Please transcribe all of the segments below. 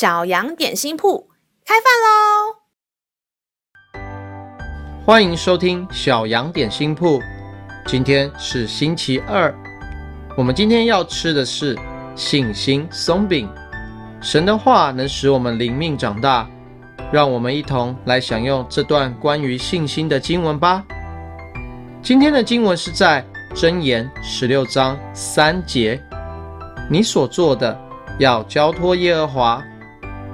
小羊点心铺开饭喽！欢迎收听小羊点心铺。今天是星期二，我们今天要吃的是信心松饼。神的话能使我们灵命长大，让我们一同来享用这段关于信心的经文吧。今天的经文是在箴言十六章三节：“你所做的要交托耶和华，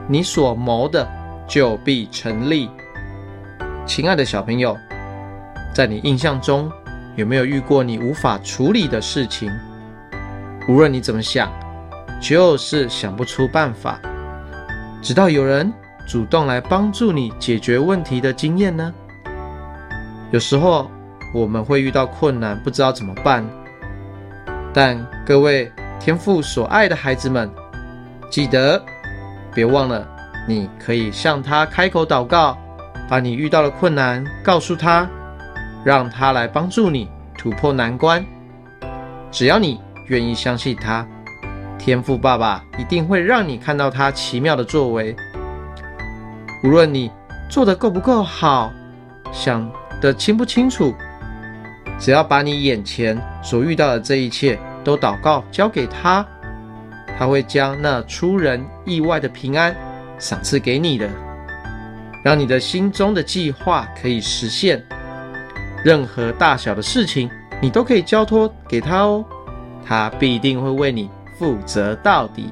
你所谋的就必成立。”亲爱的小朋友，在你印象中有没有遇过你无法处理的事情？无论你怎么想，就是想不出办法，直到有人主动来帮助你解决问题的经验呢？有时候我们会遇到困难，不知道怎么办。但各位天赋所爱的孩子们，记得别忘了，你可以向他开口祷告，把你遇到的困难告诉他，让他来帮助你突破难关。只要你愿意相信他。天赋爸爸一定会让你看到他奇妙的作为。无论你做得够不够好，想得清不清楚，只要把你眼前所遇到的这一切都祷告交给他，他会将那出人意外的平安赏赐给你的，让你的心中的计划可以实现。任何大小的事情，你都可以交托给他哦，他必定会为你。负责到底。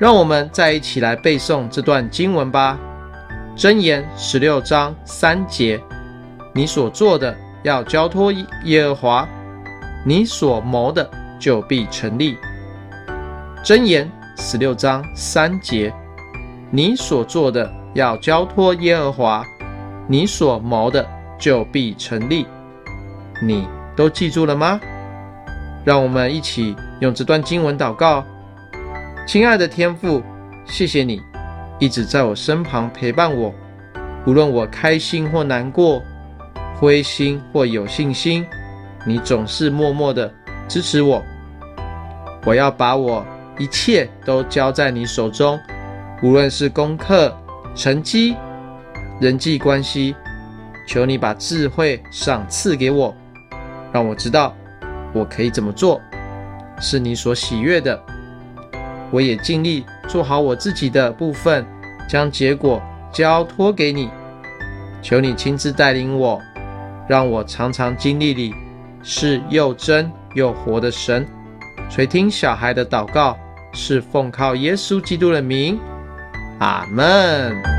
让我们再一起来背诵这段经文吧。箴言十六章三节：你所做的要交托耶和华，你所谋的就必成立。箴言十六章三节：你所做的要交托耶和华，你所谋的就必成立。你都记住了吗？让我们一起用这段经文祷告。亲爱的天父，谢谢你一直在我身旁陪伴我，无论我开心或难过，灰心或有信心，你总是默默的支持我。我要把我一切都交在你手中，无论是功课、成绩、人际关系，求你把智慧赏赐给我，让我知道。我可以怎么做，是你所喜悦的。我也尽力做好我自己的部分，将结果交托给你。求你亲自带领我，让我常常经历你是又真又活的神。垂听小孩的祷告，是奉靠耶稣基督的名。阿门。